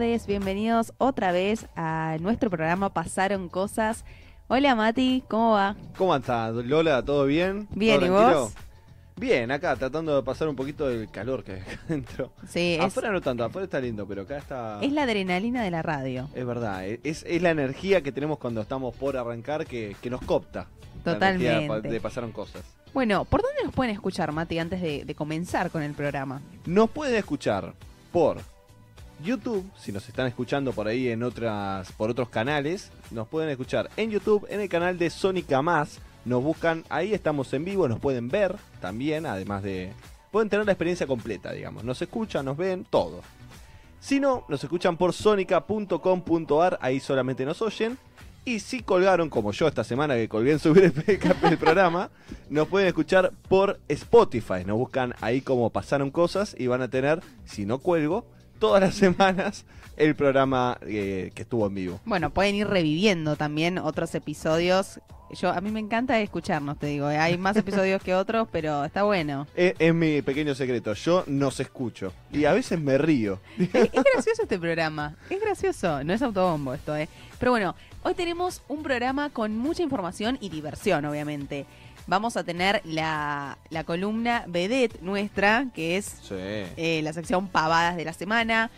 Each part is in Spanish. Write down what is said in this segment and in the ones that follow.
tardes, bienvenidos otra vez a nuestro programa Pasaron Cosas. Hola Mati, ¿cómo va? ¿Cómo estás, Lola? ¿Todo bien? Bien, ¿Todo ¿y tranquilo? vos? Bien, acá tratando de pasar un poquito del calor que hay acá adentro. Sí, es, Afuera no tanto, afuera está lindo, pero acá está... es la adrenalina de la radio. Es verdad, es, es la energía que tenemos cuando estamos por arrancar que, que nos copta. La Totalmente. pa- de pasaron cosas. Bueno, ¿por dónde nos pueden escuchar, Mati, antes de, de comenzar con el programa? Nos pueden escuchar por YouTube, si nos están escuchando por ahí en otras, por otros canales, nos pueden escuchar en YouTube, en el canal de Sónica Más. Nos buscan, ahí estamos en vivo, nos pueden ver también, además de. Pueden tener la experiencia completa, digamos. Nos escuchan, nos ven, todo. Si no, nos escuchan por sonica.com.ar, ahí solamente nos oyen. Y si colgaron, como yo esta semana que colgué en subir el, programa, nos pueden escuchar por Spotify. Nos buscan ahí como pasaron cosas y van a tener, si no cuelgo, todas las semanas el programa eh, que estuvo en vivo. Bueno, pueden ir reviviendo también otros episodios. Yo A mí me encanta escucharnos, te digo. ¿eh? Hay más episodios que otros, pero está bueno. Es, es mi pequeño secreto. Yo nos escucho y a veces me río. Es, es gracioso este programa. Es gracioso. No es autobombo esto, ¿eh? Pero bueno, hoy tenemos un programa con mucha información y diversión, obviamente. Vamos a tener la, la columna vedette nuestra, que es Sí. eh, la sección pavadas de la semana.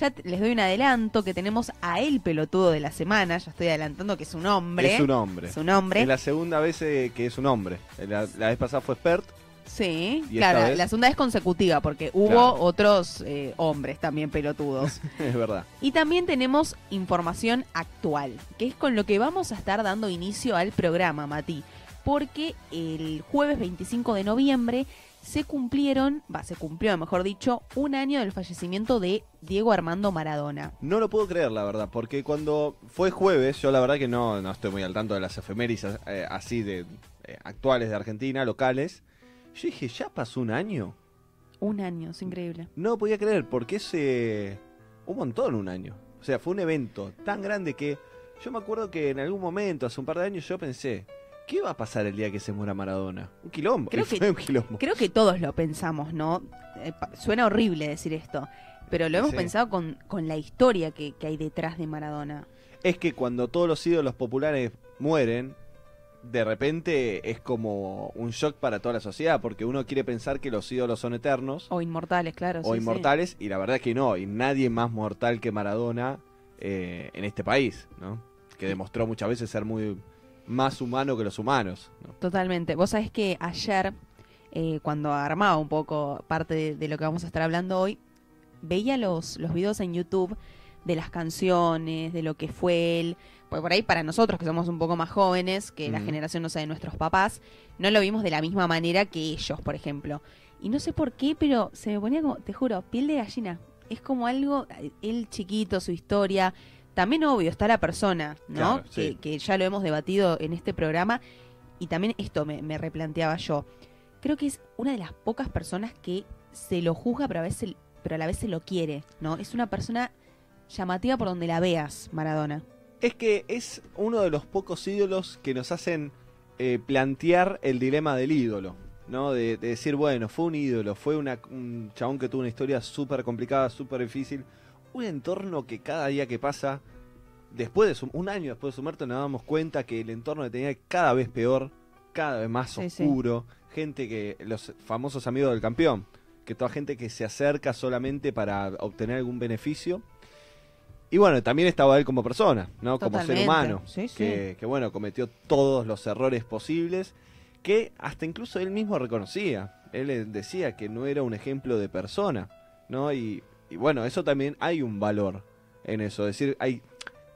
Ya les doy un adelanto que tenemos a el pelotudo de la semana. Ya estoy adelantando que es un hombre. Es un hombre. Es un hombre. Es la segunda vez eh, que es un hombre. La, la vez pasada fue Spert. Sí, ¿Y esta claro, vez? la segunda es consecutiva porque hubo Claro. otros eh, hombres también pelotudos. es verdad. Y también tenemos información actual, que es con lo que vamos a estar dando inicio al programa, Mati. Porque el jueves 25 de noviembre se cumplieron, va, se cumplió, mejor dicho, un año del fallecimiento de Diego Armando Maradona. No lo puedo creer, la verdad, porque cuando fue jueves, yo la verdad que no, no estoy muy al tanto de las efemérides eh, así de eh, actuales de Argentina, locales. Yo dije, ¿ya pasó un año? Un año, es increíble. No lo podía creer, porque es eh, un montón un año. O sea, fue un evento tan grande que yo me acuerdo que en algún momento, hace un par de años, yo pensé, ¿qué va a pasar el día que se muera Maradona? Un quilombo. Creo que- un quilombo. Creo que todos lo pensamos, ¿no? Eh, suena horrible decir esto, pero lo hemos Sí. pensado con, con la historia que, que hay detrás de Maradona. Es que cuando todos los ídolos populares mueren, de repente es como un shock para toda la sociedad, porque uno quiere pensar que los ídolos son eternos O inmortales, claro. o sí, sí. inmortales, y la verdad es que no, y nadie más mortal que Maradona eh, en este país, ¿no? Que demostró muchas veces ser muy más humano que los humanos. ¿no? Totalmente. Vos sabés que ayer, eh, cuando armaba un poco parte de, de lo que vamos a estar hablando hoy, veía los, los videos en YouTube de las canciones, de lo que fue él. Pues por ahí para nosotros que somos un poco más jóvenes, que la Ujú. generación, no sé, de nuestros papás, no lo vimos de la misma manera que ellos, por ejemplo. Y no sé por qué, pero se me ponía como, te juro, piel de gallina. Es como algo, eh, él chiquito, su historia. También obvio, está la persona, ¿no? Claro, que, ya lo hemos debatido en este programa. Y también esto me, me replanteaba yo. Creo que es una de las pocas personas que se lo juzga, pero a, veces, pero a la vez se lo quiere, ¿no? Es una persona llamativa por donde la veas, Maradona. Es que es uno de los pocos ídolos que nos hacen eh, plantear el dilema del ídolo, ¿no? De, de decir, bueno, fue un ídolo, fue una- un chabón que tuvo una historia súper complicada, súper difícil, un entorno que cada día que pasa, después de su, un año después de su muerte, nos damos cuenta que el entorno le tenía cada vez peor, cada vez más Sí, sí. oscuro, gente que, los famosos amigos del campeón, que toda gente que se acerca solamente para obtener algún beneficio. Y bueno, también estaba él como persona, ¿no? Como ser humano. Sí, sí. Que, que, bueno, cometió todos los errores posibles, que hasta incluso él mismo reconocía. Él eh, decía que no era un ejemplo de persona, ¿no? Y, y bueno, eso también hay un valor en eso. Es decir, hay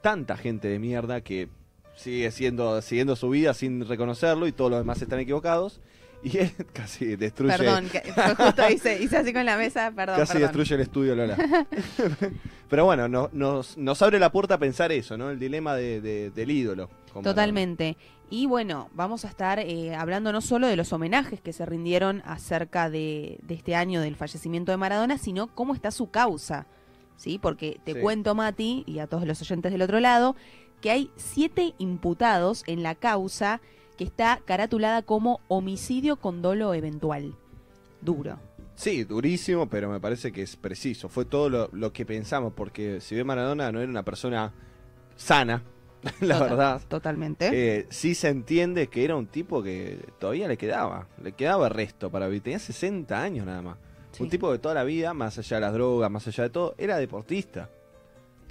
tanta gente de mierda que sigue siendo, siguiendo su vida sin reconocerlo y todos los demás están equivocados. Y él casi destruye, Perdón, justo hice, hice así con la mesa, perdón. casi perdón. destruye el estudio, Lola. Pero bueno, no- nos, nos abre la puerta a pensar eso, ¿no? El dilema de- de- del ídolo. Totalmente. Y bueno, vamos a estar eh, hablando no solo de los homenajes que se rindieron acerca de, de este año del fallecimiento de Maradona, sino cómo está su causa. ¿Sí? Porque te Sí. cuento, Mati, y a todos los oyentes del otro lado, que hay siete imputados en la causa que está caratulada como homicidio con dolo eventual. Duro. Sí, durísimo, pero me parece que es preciso. Fue todo lo, lo que pensamos, porque si bien Maradona no era una persona sana, la Total- verdad, Totalmente. eh, sí se entiende que era un tipo que todavía le quedaba, le quedaba resto para vivir. Tenía 60 años nada más. Sí. Un tipo que toda la vida, más allá de las drogas, más allá de todo, era deportista.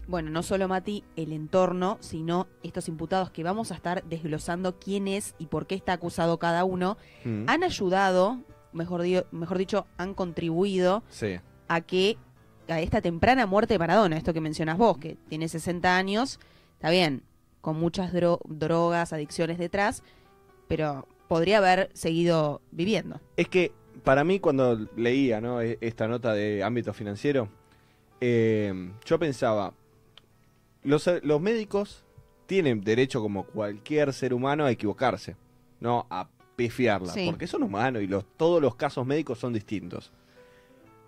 Bueno, no solo Mati, el entorno, sino estos imputados que vamos a estar desglosando quién es y por qué está acusado cada uno, Mm. han ayudado, mejor, di- mejor dicho, han contribuido Sí. a que a esta temprana muerte de Maradona, esto que mencionas vos, que tiene 60 años, está bien, con muchas dro- drogas, adicciones detrás, pero podría haber seguido viviendo. Es que para mí cuando leía ¿no? e- esta nota de ámbito financiero, eh, yo pensaba, los, los médicos tienen derecho como cualquier ser humano a equivocarse, no a pifiarla, Sí. porque son humanos y los, todos los casos médicos son distintos.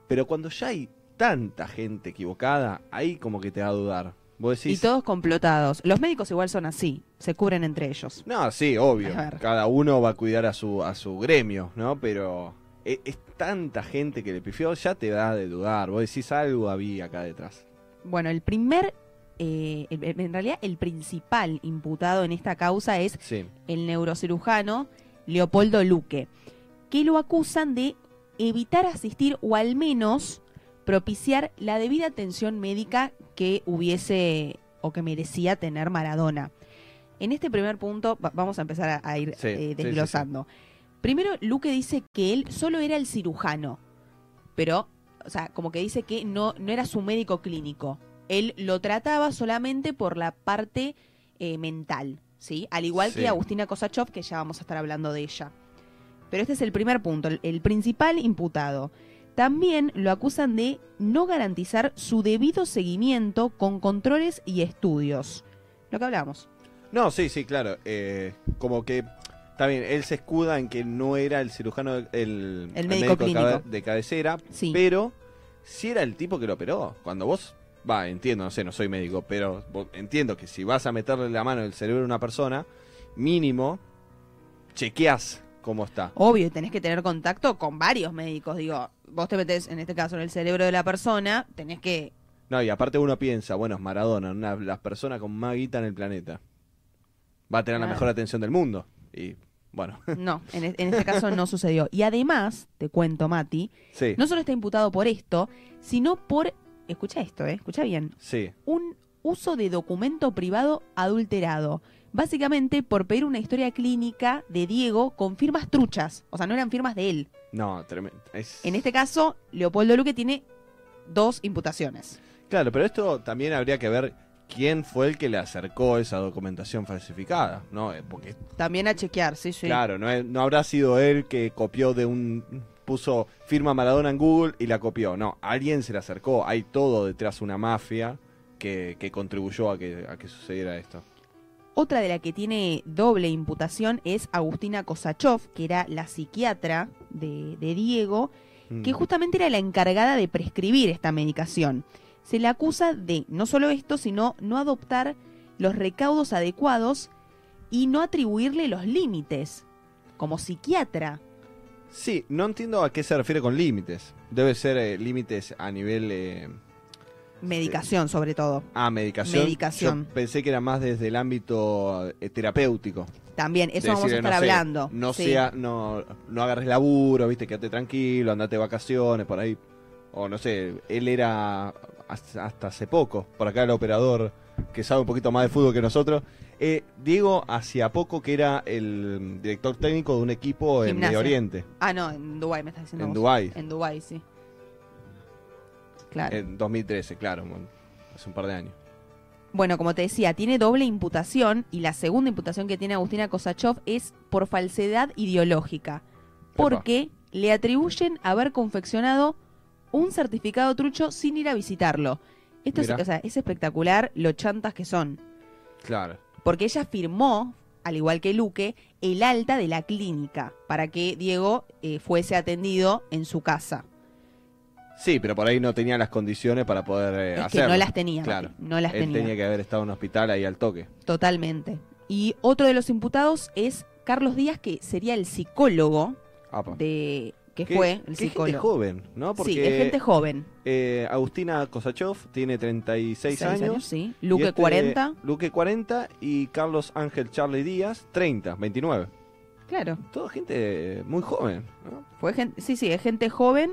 Pero cuando ya hay tanta gente equivocada, ahí como que te va a dudar. Vos Y todos complotados. Los médicos igual son así, se cubren entre ellos. No, sí, obvio. Cada uno va a cuidar a su, a su gremio, ¿no? Pero e- es, tanta gente que le pifió, ya te da de dudar. Vos decís algo había acá detrás. Bueno, el primer, eh, el- en realidad el principal imputado en esta causa es Sí. el neurocirujano Leopoldo Luque, que lo acusan de evitar asistir o al menos propiciar la debida atención médica que hubiese o que merecía tener Maradona. En este primer punto va- vamos a empezar a, ir Sí, eh, sí, sí, desglosando. Primero, Luque dice que él solo era el cirujano, pero, o sea, como que dice que no, no era su médico clínico. Él lo trataba solamente por la parte eh, mental, ¿sí? Al igual que Agustina Kosachov, que ya vamos a estar hablando de ella. Pero este es el primer punto, el, el principal imputado. También lo acusan de no garantizar su debido seguimiento con controles y estudios. Lo que hablábamos. No, sí, sí, claro. eh, como que. Bien, él se escuda en que no era el cirujano, el, El médico de, clínico. cabe- de cabecera, Sí. pero si era el tipo que lo operó. Cuando vos, va, entiendo, no sé, no soy médico, pero entiendo que si vas a meterle la mano en el cerebro de una persona, mínimo, chequeás cómo está. Obvio, y tenés que tener contacto con varios médicos. Digo, vos te metés, en este caso, en el cerebro de la persona, tenés que... No, y aparte uno piensa, bueno, es Maradona, una las personas con más guita en el planeta. Va a tener la mejor atención del mundo. Y bueno, No, en, en este caso no sucedió. Y además, te cuento, Mati, sí, no solo está imputado por esto, sino por... Escucha esto, ¿eh? Escucha bien. sí. un uso de documento privado adulterado. Básicamente por pedir una historia clínica de Diego con firmas truchas. O sea, no eran firmas de él. No, tremendo. Es... En este caso, Leopoldo Luque tiene dos imputaciones. Claro, pero esto también habría que ver quién fue el que le acercó esa documentación falsificada, ¿no? Eh, Porque, También a chequear, sí, sí. claro, no, es- no habrá sido él que copió de un... puso firma Maradona en Google y la copió. No, alguien se le acercó. Hay todo detrás una mafia que, que contribuyó a que, a que sucediera esto. Otra de la que tiene doble imputación es Agustina Kosachov, que era la psiquiatra de, de Diego, que Mm. justamente era la encargada de prescribir esta medicación. Se le acusa de no solo esto, sino no adoptar los recaudos adecuados y no atribuirle los límites. Como psiquiatra. Sí, no entiendo a qué se refiere con límites. Debe ser eh, límites a nivel... eh, Medicación, sobre todo. Ah, medicación. Medicación. Yo pensé que era más desde el ámbito eh, terapéutico. También, eso vamos a estar no hablando. No Sí. sea, no, no agarres laburo, viste, quédate tranquilo, andate de vacaciones, por ahí. O no sé, él era hasta hace poco, por acá el operador que sabe un poquito más de fútbol que nosotros. Eh, Diego hacía poco que era el director técnico de un equipo en. Medio Oriente, Ah, no, en Dubái me estás diciendo. en. Dubái, En Dubái, sí. Claro. en 2013, claro, hace un par de años. Bueno, como te decía, tiene doble imputación y la segunda imputación que tiene Agustina Kosachov es por falsedad ideológica, porque le atribuyen haber confeccionado un certificado trucho sin ir a visitarlo. Esto es, Mira. o sea, es espectacular lo chantas que son, Claro. porque ella firmó, al igual que Luque, el alta de la clínica para que Diego eh, fuese atendido en su casa. Sí, pero por ahí no tenía las condiciones para poder eh, es que hacerlo. no las tenía, Claro. No las Él tenía. tenía que haber estado en un hospital ahí al toque. Totalmente. Y otro de los imputados es Carlos Díaz, que sería el psicólogo Apa. de, que Que- fue el que es gente psicólogo. joven, ¿no? Porque sí, es gente joven. eh, Agustina Kosachov tiene 36 Seis años. sí. Luque este, 40. Luque 40 y Carlos Ángel Charlie Díaz 30, 29. Claro. Toda gente muy joven, ¿no? Fue gente, sí, sí, es gente joven.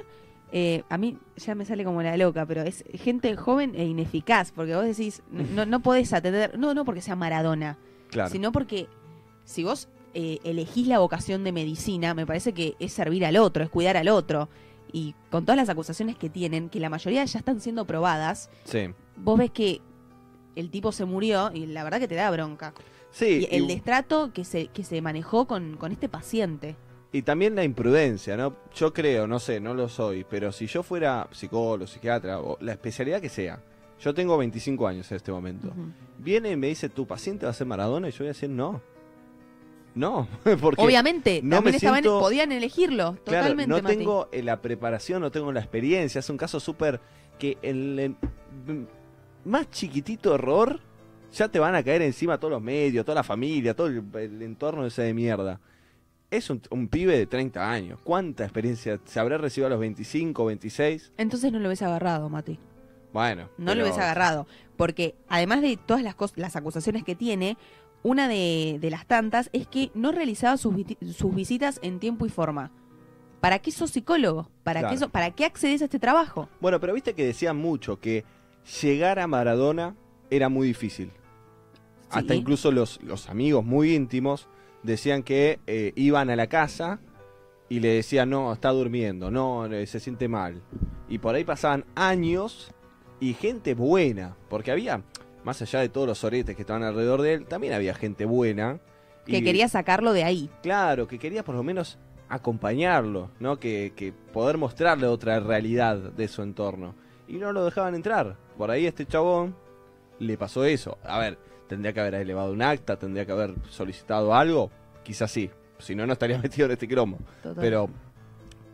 Eh, a mí ya me sale como la loca, pero es gente joven e ineficaz, porque vos decís, no, no podés atender, no, no porque sea Maradona, Claro. sino porque si vos eh, elegís la vocación de medicina, me parece que es servir al otro, es cuidar al otro. Y con todas las acusaciones que tienen, que la mayoría ya están siendo probadas, Sí. vos ves que el tipo se murió y la verdad que te da bronca. Sí, y el y- destrato que se, que se manejó con, con este paciente. Y también la imprudencia, ¿no? Yo creo, no sé, no lo soy, pero si yo fuera psicólogo, psiquiatra, o la especialidad que sea, yo tengo 25 años en este momento, viene y me dice, ¿tu paciente va a ser Maradona? Y yo voy a decir, no. No, porque Obviamente, no también me estaban, siento- podían elegirlo, claro, totalmente. no Mati. tengo eh, la preparación, no tengo la experiencia, es un caso súper que el, el más chiquitito error ya te van a caer encima todos los medios, toda la familia, todo el, el entorno ese de mierda. Es un, un pibe de 30 años. ¿Cuánta experiencia se habrá recibido a los 25, 26? Entonces no lo ves agarrado, Mati. Bueno. No lo ves agarrado. Porque además de todas las, las acusaciones que tiene, una de, de las tantas es que no realizaba sus, sus visitas en tiempo y forma. ¿Para qué sos psicólogo? ¿Para, Claro. qué, so- ¿Para qué accedes a este trabajo? Bueno, pero viste que decían mucho que llegar a Maradona era muy difícil. Hasta incluso los, los amigos muy íntimos decían que eh, iban a la casa y le decían, no, está durmiendo, no, eh, se siente mal. Y por ahí pasaban años y gente buena, porque había, más allá de todos los oretes que estaban alrededor de él, también había gente buena. Que y- quería sacarlo de ahí. Claro, que quería por lo menos acompañarlo, ¿no? Que, que poder mostrarle otra realidad de su entorno. Y no lo dejaban entrar. Por ahí este chabón le pasó eso. A ver, tendría que haber elevado un acta, tendría que haber solicitado algo. Quizás sí. Si no, no estaría metido en este cromo. Total. Pero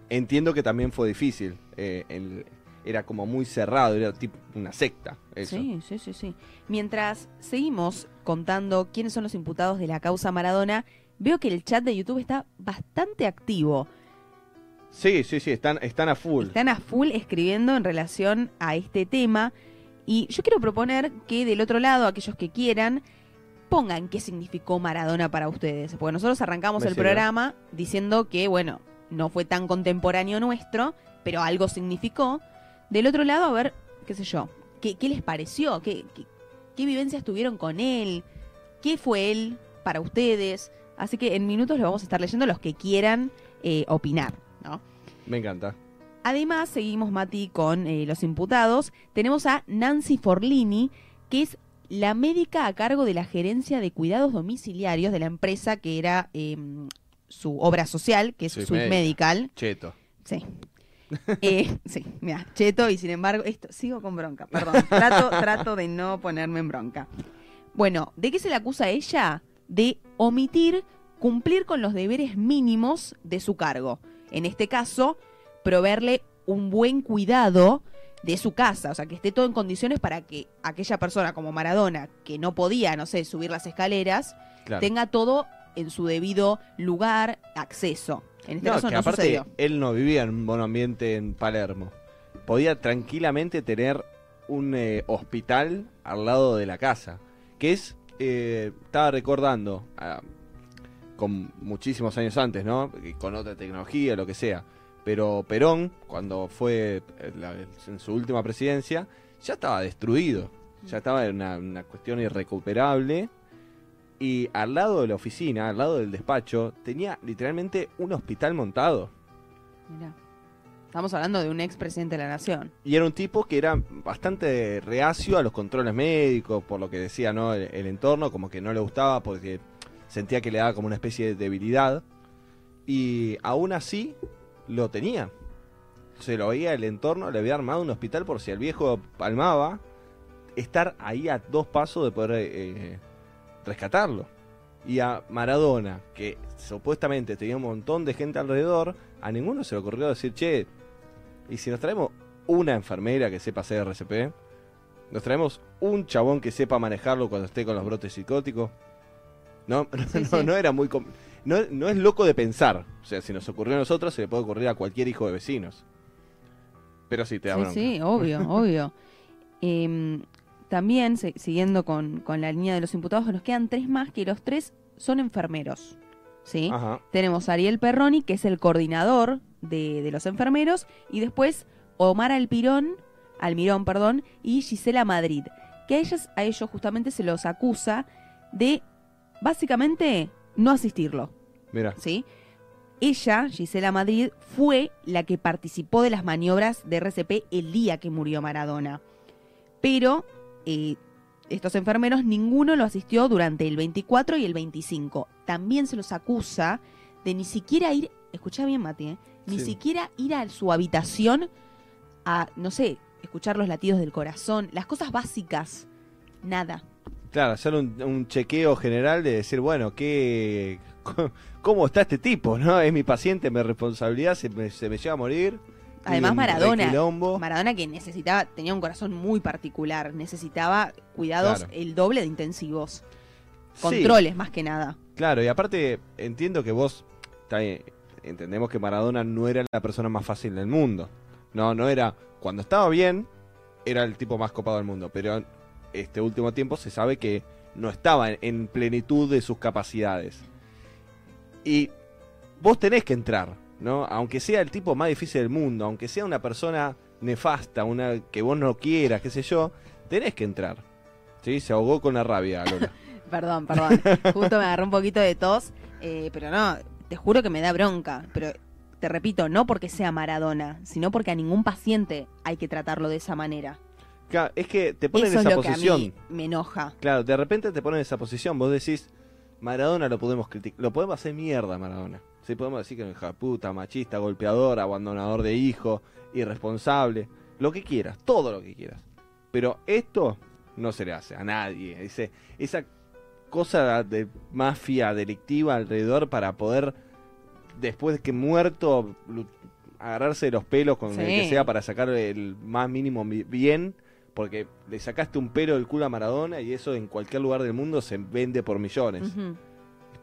entiendo que también fue difícil. Eh, el- era como muy cerrado, era tipo una secta. Eso. Sí, sí, sí, sí. Mientras seguimos contando quiénes son los imputados de la causa Maradona, veo que el chat de YouTube está bastante activo. Sí, sí, sí, están, están a full. Están a full escribiendo en relación a este tema. Y yo quiero proponer que del otro lado, aquellos que quieran, pongan qué significó Maradona para ustedes. Porque nosotros arrancamos Me el programa diciendo que, bueno, no fue tan contemporáneo nuestro, pero algo significó. Del otro lado, a ver, qué sé yo, qué, qué les pareció, ¿Qué, qué, qué vivencias tuvieron con él, qué fue él para ustedes. Así que en minutos lo vamos a estar leyendo los que quieran eh, opinar, ¿no? Me encanta. Además, seguimos, Mati, con eh, los imputados. Tenemos a Nancy Forlini, que es la médica a cargo de la gerencia de cuidados domiciliarios de la empresa que era eh, su obra social, que es Medical. Medical. Cheto. Sí. Eh, sí, mira, cheto, y sin embargo, esto, sigo con bronca, perdón. Trato, trato de no ponerme en bronca. Bueno, ¿de qué se le acusa a ella? De omitir cumplir con los deberes mínimos de su cargo. En este caso, proveerle un buen cuidado de su casa, o sea, que esté todo en condiciones para que aquella persona como Maradona, que no podía, no sé, subir las escaleras, Claro. tenga todo en su debido lugar, acceso. En este No, caso que no aparte sucedió. él no vivía en un buen ambiente en Palermo. Podía tranquilamente tener un eh, hospital al lado de la casa. Que es, eh, estaba recordando, ah, con muchísimos años antes, ¿no? Con otra tecnología, lo que sea. Pero Perón, cuando fue eh, en su última presidencia, ya estaba destruido. Ya estaba en una, una cuestión irrecuperable. Y al lado de la oficina, al lado del despacho, tenía literalmente un hospital montado. Mirá. Estamos hablando de un expresidente de la nación. Y era un tipo que era bastante reacio a los controles médicos, por lo que decía ¿no? el, el entorno, como que no le gustaba porque sentía que le daba como una especie de debilidad. Y aún así lo tenía. Se lo veía el entorno, le había armado un hospital por si el viejo palmaba, estar ahí a dos pasos de poder eh, rescatarlo. Y a Maradona, que supuestamente tenía un montón de gente alrededor, a ninguno se le ocurrió decir, che, y si nos traemos una enfermera que sepa hacer RCP, nos traemos un chabón que sepa manejarlo cuando esté con los brotes psicóticos. No, no, sí. no era muy... com- no, no es loco de pensar. O sea, si nos ocurrió a nosotros, se le puede ocurrir a cualquier hijo de vecinos. Pero sí, te da Sí, bronca. sí, obvio, obvio. Em, también, se- siguiendo con, con la línea de los imputados, nos quedan tres más, que los tres son enfermeros. ¿Sí? Ajá. Tenemos a Ariel Perroni, que es el coordinador de, de los enfermeros, y después Omar Alpirón, Almirón, perdón, y Gisela Madrid, que a ellas, a ellos justamente se los acusa de básicamente no asistirlo. Mira. ¿sí? Ella, Gisela Madrid, fue la que participó de las maniobras de RCP el día que murió Maradona. Pero eh, estos enfermeros, ninguno lo asistió durante el 24 y el 25. También se los acusa de ni siquiera ir, escucha bien Mati, ¿eh? ni Sí. siquiera ir a su habitación a, no sé, escuchar los latidos del corazón, las cosas básicas. Nada. Claro, hacer un, un chequeo general de decir, bueno, ¿qué, ¿cómo está este tipo? no Es mi paciente, mi responsabilidad, se me, se me llega a morir. Además, Maradona. Maradona que necesitaba, tenía un corazón muy particular, necesitaba cuidados Claro. el doble de intensivos, Sí, controles más que nada. claro, y aparte entiendo que vos, entendemos que Maradona no era la persona más fácil del mundo. No, no era, cuando estaba bien, era el tipo más copado del mundo, pero este último tiempo se sabe que no estaba en, en plenitud de sus capacidades. Y vos tenés que entrar, ¿no? Aunque sea el tipo más difícil del mundo, aunque sea una persona nefasta, una que vos no quieras, qué sé yo, tenés que entrar. ¿Sí? Se ahogó con la rabia, Lola. Perdón, perdón. Justo me agarró un poquito de tos, eh, pero no, te juro que me da bronca. Pero te repito, no porque sea Maradona, sino porque a ningún paciente hay que tratarlo de esa manera. Claro, es que te ponen en es esa que a posición. mí me enoja. Claro, de repente te ponen en esa posición. Vos decís, Maradona lo podemos criticar. Lo podemos hacer mierda, Maradona. Sí, podemos decir que es un hija puta, machista, golpeador, abandonador de hijo, irresponsable. Lo que quieras, todo lo que quieras. Pero esto no se le hace a nadie. Ese, esa cosa de mafia delictiva alrededor para poder, después de que muerto, agarrarse de los pelos con el que sea para sacar el más mínimo bien. Porque le sacaste un pelo del culo a Maradona y eso en cualquier lugar del mundo se vende por millones.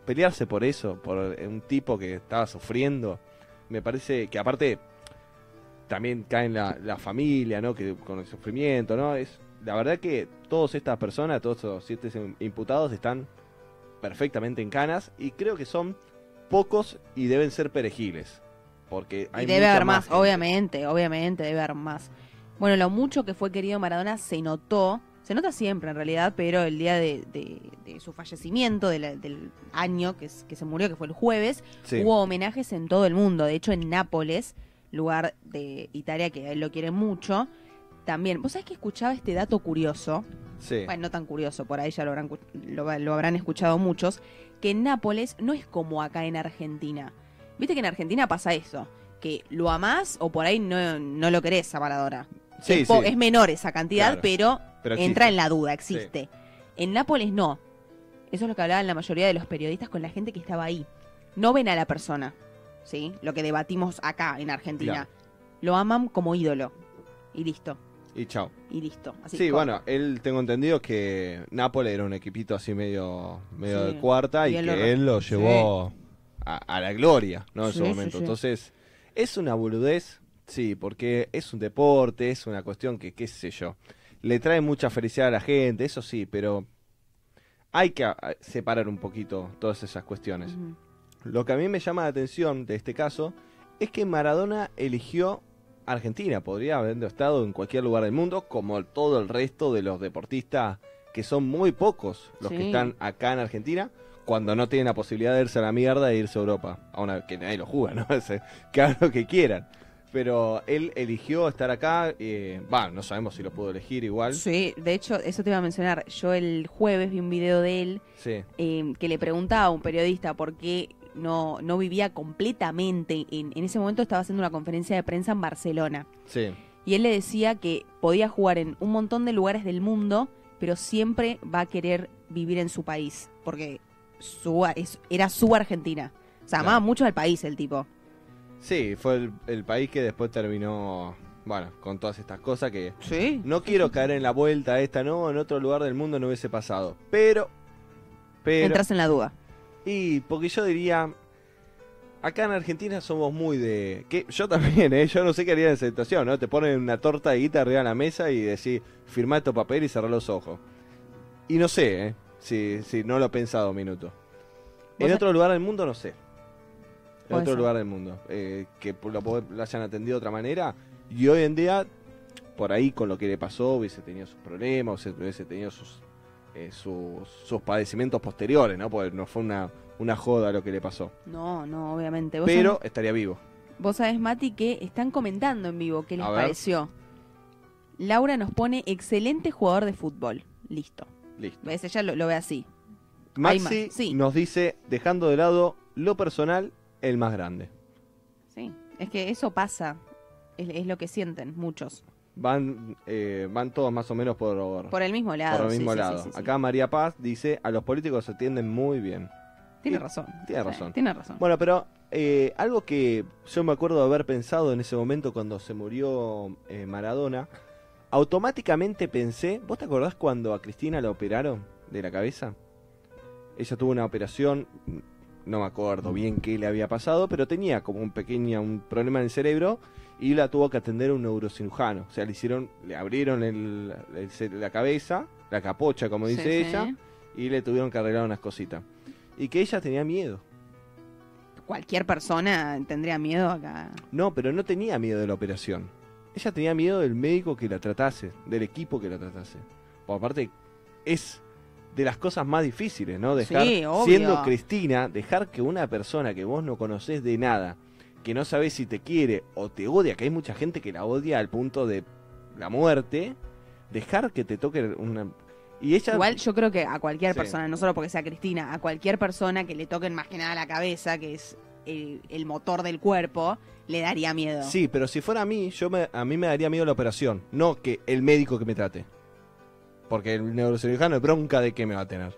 Pelearse por eso, por un tipo que estaba sufriendo, me parece que aparte también cae en la, la familia, ¿no? Que con el sufrimiento, ¿no? Es la verdad que todas estas personas, todos estos siete imputados están perfectamente en canas y creo que son pocos y deben ser perejiles. Porque hay y debe mucha haber más, obviamente, obviamente debe haber más. Bueno, lo mucho que fue querido Maradona se notó, se nota siempre en realidad, pero el día de, de- de su fallecimiento, de la- del año que, se murió, que fue el jueves, Sí. hubo homenajes en todo el mundo. De hecho, en Nápoles, lugar de Italia que él lo quiere mucho, también. ¿Vos sabés que escuchaba este dato curioso? Sí. Bueno, no tan curioso, por ahí ya lo habrán, lo, lo habrán escuchado muchos, que en Nápoles no es como acá en Argentina. Viste que en Argentina pasa eso, que lo amás o por ahí no, no lo querés a Maradona. Sí, es, sí. es menor esa cantidad, Claro. pero, Pero entra en la duda, existe. En Nápoles no. Eso es lo que hablaban la mayoría de los periodistas con la gente que estaba ahí. No ven a la persona, ¿sí? Lo que debatimos acá en Argentina. Claro. Lo aman como ídolo. Y listo, Y chao. y listo. Así Sí, bueno, él tengo entendido que Nápoles era un equipito así medio, medio Sí, de cuarta y y él que lo él lo llevó a, a la gloria, ¿no? En Sí, su momento. Entonces, ¿es una boludez? Sí, porque es un deporte, es una cuestión que, qué sé yo, le trae mucha felicidad a la gente, eso sí, pero hay que a- separar un poquito todas esas cuestiones. Lo que a mí me llama la atención de este caso es que Maradona eligió Argentina. Podría haber estado en cualquier lugar del mundo, como todo el resto de los deportistas, que son muy pocos los Sí. que están acá en Argentina, cuando no tienen la posibilidad de irse a la mierda e irse a Europa. A una que nadie lo juega, ¿no? Que hagan lo que quieran. Pero él eligió estar acá, eh, va, no sabemos si lo pudo elegir igual. Sí, de hecho, eso te iba a mencionar. Yo el jueves vi un video de él Sí, eh, que le preguntaba a un periodista por qué no, no vivía completamente. En, en ese momento estaba haciendo una conferencia de prensa en Barcelona. sí, Y él le decía que podía jugar en un montón de lugares del mundo, pero siempre va a querer vivir en su país. Porque su, es- era su Argentina. O sea, Claro. amaba mucho al país el tipo. Sí, fue el, el país que después terminó, bueno, con todas estas cosas que Sí. No quiero caer en la vuelta esta, no, en otro lugar del mundo no hubiese pasado. Pero, pero, Entras en la duda. Y porque yo diría, acá en Argentina somos muy de... que Yo también, ¿eh? Yo no sé qué haría en esa situación, ¿no? Te ponen una torta de guita arriba de la mesa y decís, firmá tu papel y cerrá los ojos. Y no sé, ¿eh? Si, si no lo he pensado un minuto. En ¿Vos otro lugar del mundo no sé. En otro ser. lugar del mundo. eh, que lo, hayan atendido de otra manera. Y hoy en día, por ahí con lo que le pasó, hubiese tenido sus problemas, hubiese, tenido sus, eh, sus, sus padecimientos posteriores, ¿no? Porque no fue una, una joda lo que le pasó. No, no, obviamente. Vos Pero sabés- estaría vivo. Vos sabés, Mati, que están comentando en vivo qué les pareció. Laura nos pone excelente jugador de fútbol. Listo. Listo. ¿Ves? Ella lo, lo ve así. Maxi más, sí. nos dice, dejando de lado lo personal, el más grande. Sí. Es que eso pasa. Es, es lo que sienten muchos. Van, eh, van todos más o menos por, Por el mismo lado. por el mismo sí, lado. sí, sí. Acá María Paz dice, a los políticos se atienden muy bien. Tiene razón. tiene razón. Tiene razón. Bueno, pero eh, algo que yo me acuerdo de haber pensado en ese momento cuando se murió eh, Maradona, automáticamente pensé, ¿vos te acordás cuando a Cristina la operaron de la cabeza? Ella tuvo una operación, no me acuerdo bien qué le había pasado, pero tenía como un pequeño un problema en el cerebro y la tuvo que atender un neurocirujano. O sea, le hicieron, le abrieron el- la cabeza, la capocha, como Sí, dice sí. ella, y le tuvieron que arreglar unas cositas. Y que ella tenía miedo. Cualquier persona tendría miedo acá. No, pero no tenía miedo de la operación. Ella tenía miedo del médico que la tratase, del equipo que la tratase. Por aparte, es de las cosas más difíciles, ¿no? Dejar, Sí, obvio. siendo Cristina, dejar que una persona que vos no conocés de nada, que no sabés si te quiere o te odia, que hay mucha gente que la odia al punto de la muerte, dejar que te toque una... Y ella... Igual yo creo que a cualquier Sí. persona, no solo porque sea Cristina, a cualquier persona que le toquen más que nada la cabeza, que es el, el motor del cuerpo, le daría miedo. Sí, pero si fuera a mí, yo me, a mí me daría miedo la operación, no que el médico que me trate. Porque el neurocirujano es bronca de qué me va a tener.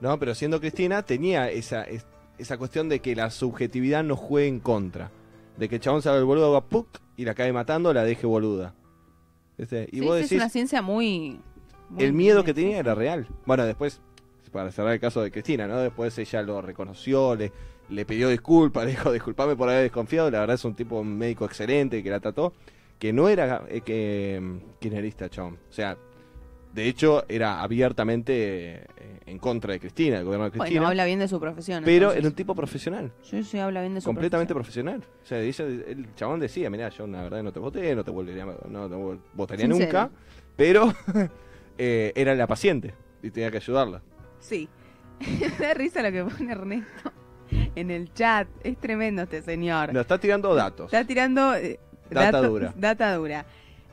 No, pero siendo Cristina tenía esa, es- esa cuestión de que la subjetividad no juegue en contra. De que el chabón sabe el boludo, haga puc y la cae matando, la deje boluda. ¿Viste? Y Sí, vos sí, es decís, una ciencia muy... muy- el miedo que tenía era real. Bueno, después, para cerrar el caso de Cristina, ¿no? Después ella lo reconoció, le, le pidió disculpas, le dijo, disculpame por haber desconfiado, la verdad es un tipo un médico excelente que la trató, que no era eh, que, mm, kirchnerista, chabón. O sea, de hecho, era abiertamente eh, en contra de Cristina, del gobierno de Cristina, Bueno, habla bien de su profesión. pero entonces. era un tipo profesional, Sí, sí, habla bien de su completamente profesión. profesional. O sea, ella- el chabón decía, mira, yo la verdad no te voté, no te volvería, no votaría Sincero. nunca, pero eh, era la paciente y tenía que ayudarla. Sí. Me da risa lo que pone Ernesto en el chat. Es tremendo este señor. Nos está tirando datos. Está tirando... eh, Data dura. Data dura.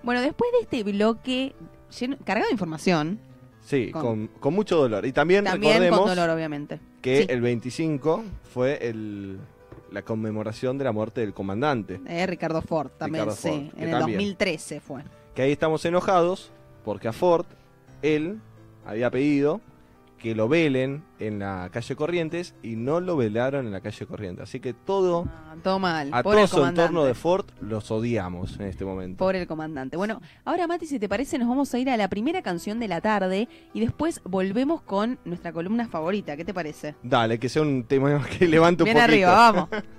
Bueno, después de este bloque lleno- cargado de información, Sí, Con- con, con mucho dolor. Y también, también recordemos con dolor, obviamente. que Sí. el 25 fue el, la conmemoración de la muerte del comandante. Eh, Ricardo Ford también, Ricardo. Ford, en el también. 2013 fue. Que ahí estamos enojados porque a Ford, él había pedido que lo velen en la calle Corrientes y no lo velaron en la calle Corrientes. Así que todo, Ah, todo mal. a todo el su entorno de Ford los odiamos en este momento. Pobre el comandante. Bueno, ahora Mati, si te parece, nos vamos a ir a la primera canción de la tarde y después volvemos con nuestra columna favorita. ¿Qué te parece? Dale, que sea un tema que levante un Bien poquito. arriba, vamos.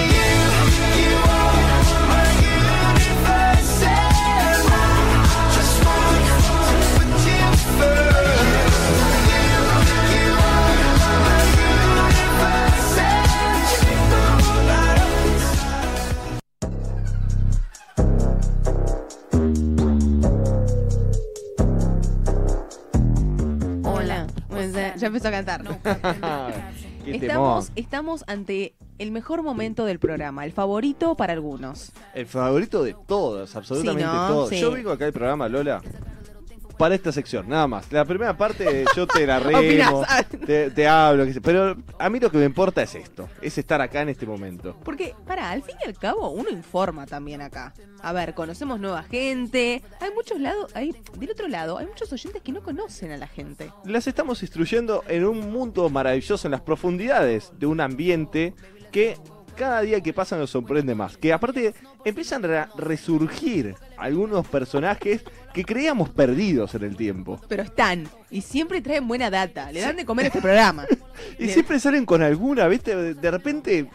empezó a cantar. Qué Estamos, temón. estamos ante el mejor momento del programa, el favorito para algunos. El favorito de todos, absolutamente Sí, ¿no? todos. Sí. Yo vengo acá al programa, Lola, para esta sección, nada más. La primera parte yo te la remo, te, te hablo, pero a mí lo que me importa es esto, es estar acá en este momento. Porque, para, al fin y al cabo, uno informa también acá. A ver, conocemos nueva gente. Hay muchos lados, hay, del otro lado, hay muchos oyentes que no conocen a la gente. Las estamos instruyendo en un mundo maravilloso, en las profundidades de un ambiente que cada día que pasa nos sorprende más. Que aparte empiezan a resurgir algunos personajes que creíamos perdidos en el tiempo. Pero están, y siempre traen buena data. Le dan de comer a este programa. Y Le- siempre salen con alguna, ¿viste? De- De repente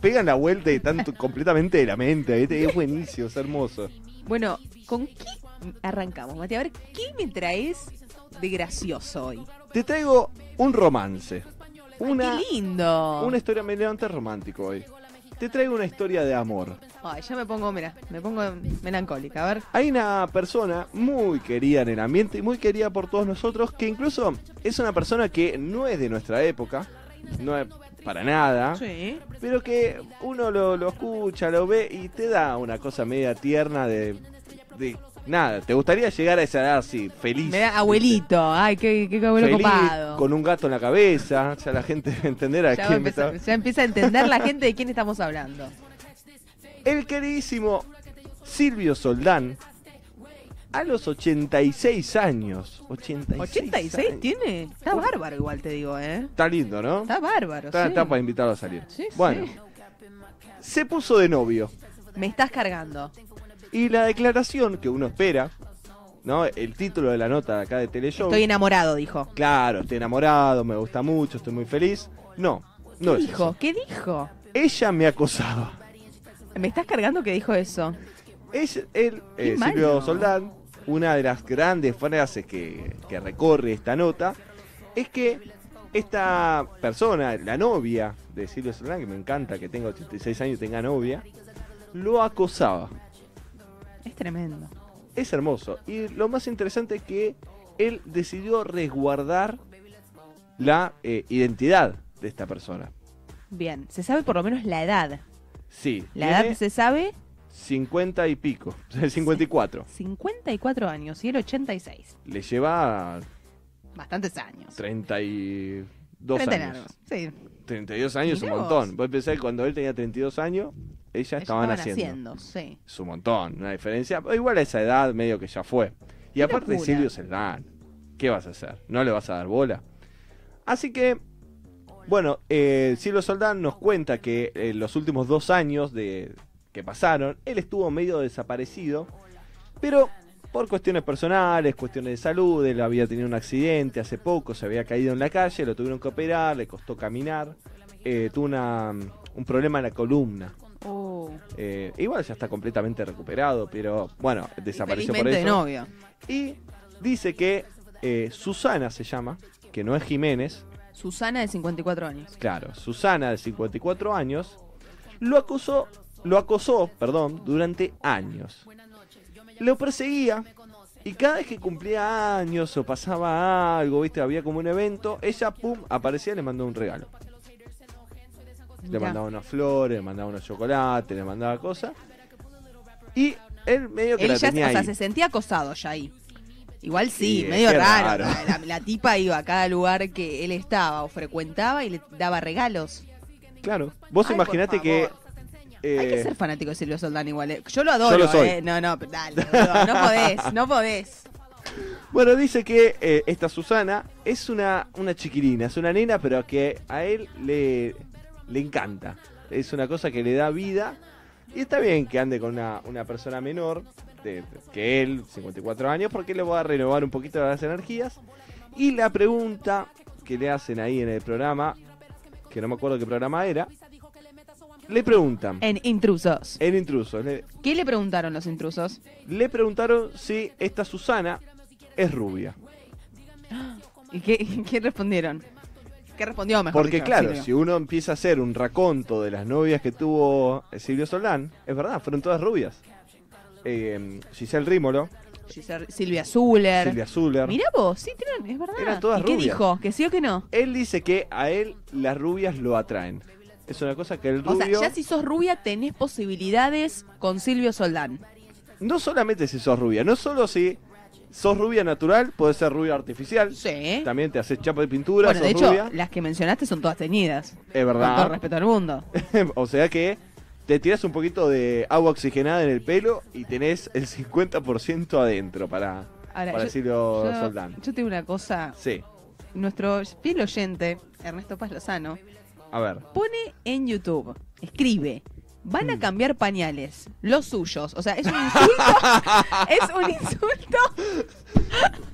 pegan la vuelta y tanto completamente de la mente, ¿viste? Es buenísimo, es hermoso. Bueno, ¿con qué arrancamos, Mati? A ver, ¿qué me traes de gracioso hoy? Te traigo un romance. Una, ¡Qué lindo! una historia mediante romántico hoy. Te traigo una historia de amor. Ay, ya me pongo, mira, me pongo melancólica. A ver, Hay una persona muy querida en el ambiente y muy querida por todos nosotros, que incluso es una persona que no es de nuestra época, no es para nada, sí. pero que uno lo, lo escucha, lo ve y te da una cosa media tierna de, de nada. ¿Te gustaría llegar a esa edad así, feliz? Me da abuelito. Ay, qué, qué abuelo Feliz, copado. con un gato en la cabeza, ya la gente debe entender a ya, quién está. ya empieza a entender la gente de quién estamos hablando. El queridísimo Silvio Soldán, a los 86 años. 86, 86 años. tiene. Está bárbaro igual, te digo, ¿eh? Está lindo, ¿no? Está bárbaro, Está, sí. está para invitarlo a salir. Sí, bueno, sí. se puso de novio. Me estás cargando. Y la declaración que uno espera, ¿no? El título de la nota de acá de Teleshow. Estoy enamorado, dijo. Claro, estoy enamorado, me gusta mucho, estoy muy feliz. No, no ¿Qué es dijo? eso. ¿Qué dijo? Ella me acosaba. ¿Me estás cargando que dijo eso? Es Qué eh. Silvio Soldán, una de las grandes frases que, que recorre esta nota, es que esta persona, la novia de Silvio Soldán, que me encanta que tenga 86 años y tenga novia, lo acosaba. Es tremendo. Es hermoso. Y lo más interesante es que él decidió resguardar la eh, identidad de esta persona. Bien, se sabe por lo menos la edad. Sí, La edad se sabe 50 y pico, 54. 54 años y el 86. Le lleva Bastantes años. 32 Treinta años. largos. Sí. 32 años es un montón. Vos pensás que cuando él tenía 32 años, ella estaba Estaban naciendo. haciendo, sí. Es un montón, una diferencia. Pero igual a esa edad medio que ya fue. Y Qué aparte locura. Silvio Celdán. ¿Qué vas a hacer? ¿No le vas a dar bola? Así que, bueno, eh, Silvio Soldán nos cuenta que en los últimos dos años de, que pasaron, él estuvo medio desaparecido, pero por cuestiones personales, cuestiones de salud, él había tenido un accidente hace poco, se había caído en la calle, lo tuvieron que operar, le costó caminar, eh, tuvo una, un problema en la columna. Oh. Eh, igual ya está completamente recuperado, pero bueno, desapareció por eso. de novio. Y dice que eh, Susana se llama, que no es Jiménez, Susana de 54 años. claro, Susana de 54 años, lo acusó, lo acosó, perdón, durante años. Lo perseguía y cada vez que cumplía años o pasaba algo, viste, había como un evento, ella pum aparecía y le mandó un regalo. Le mandaba unas flores, le mandaba unos chocolates, le mandaba cosas. Y él medio que Él la ya, tenía o sea, ahí. se sentía acosado ya ahí. Igual sí, medio raro. raro. La, la tipa iba a cada lugar que él estaba o frecuentaba y le daba regalos. Claro. Vos Ay, imaginate que. eh, Hay que ser fanático de Silvio Soldán igual. eh. Yo lo adoro, Yo lo soy. eh. No, no, dale, no podés, no podés. Bueno, dice que eh, esta Susana es una, una chiquilina, es una nena, pero que a él le, le encanta. Es una cosa que le da vida. Y está bien que ande con una, una persona menor de- que él, 54 años, porque le va a renovar un poquito las energías. Y la pregunta que le hacen ahí en el programa, que no me acuerdo qué programa era, le preguntan, En Intrusos. el intruso, le, ¿Qué le preguntaron los intrusos? le preguntaron si esta Susana es rubia. ¿Y qué, qué respondieron? ¿Qué respondió mejor? Porque dicho, claro, Silvio? si uno empieza a hacer un raconto de las novias que tuvo Silvio Soldán, es verdad, fueron todas rubias. Eh, Giselle Rímolo, Giselle- Silvia Zuller. Silvia Zuller. Mirá vos, sí, tienen- es verdad. Eran todas ¿Y qué dijo? ¿Que sí o que no? Él dice que a él las rubias lo atraen. Es una cosa que el O rubio... sea, ya si sos rubia tenés posibilidades con Silvio Soldán. No solamente si sos rubia, no solo si sos rubia natural, puede ser rubia artificial. Sí. También te haces chapa de pintura, Bueno, sos de hecho, rubia. las que mencionaste son todas teñidas. Es Con todo verdad. respeto al mundo. o sea que te tiras un poquito de agua oxigenada en el pelo y tenés el 50% adentro para, Ahora, para yo- Silvio Yo, Soldán. yo tengo una cosa. Sí, Nuestro fiel oyente, Ernesto Paz Lozano, a ver. pone en YouTube, escribe, van a cambiar pañales, los suyos. O sea, es un insulto. es un insulto.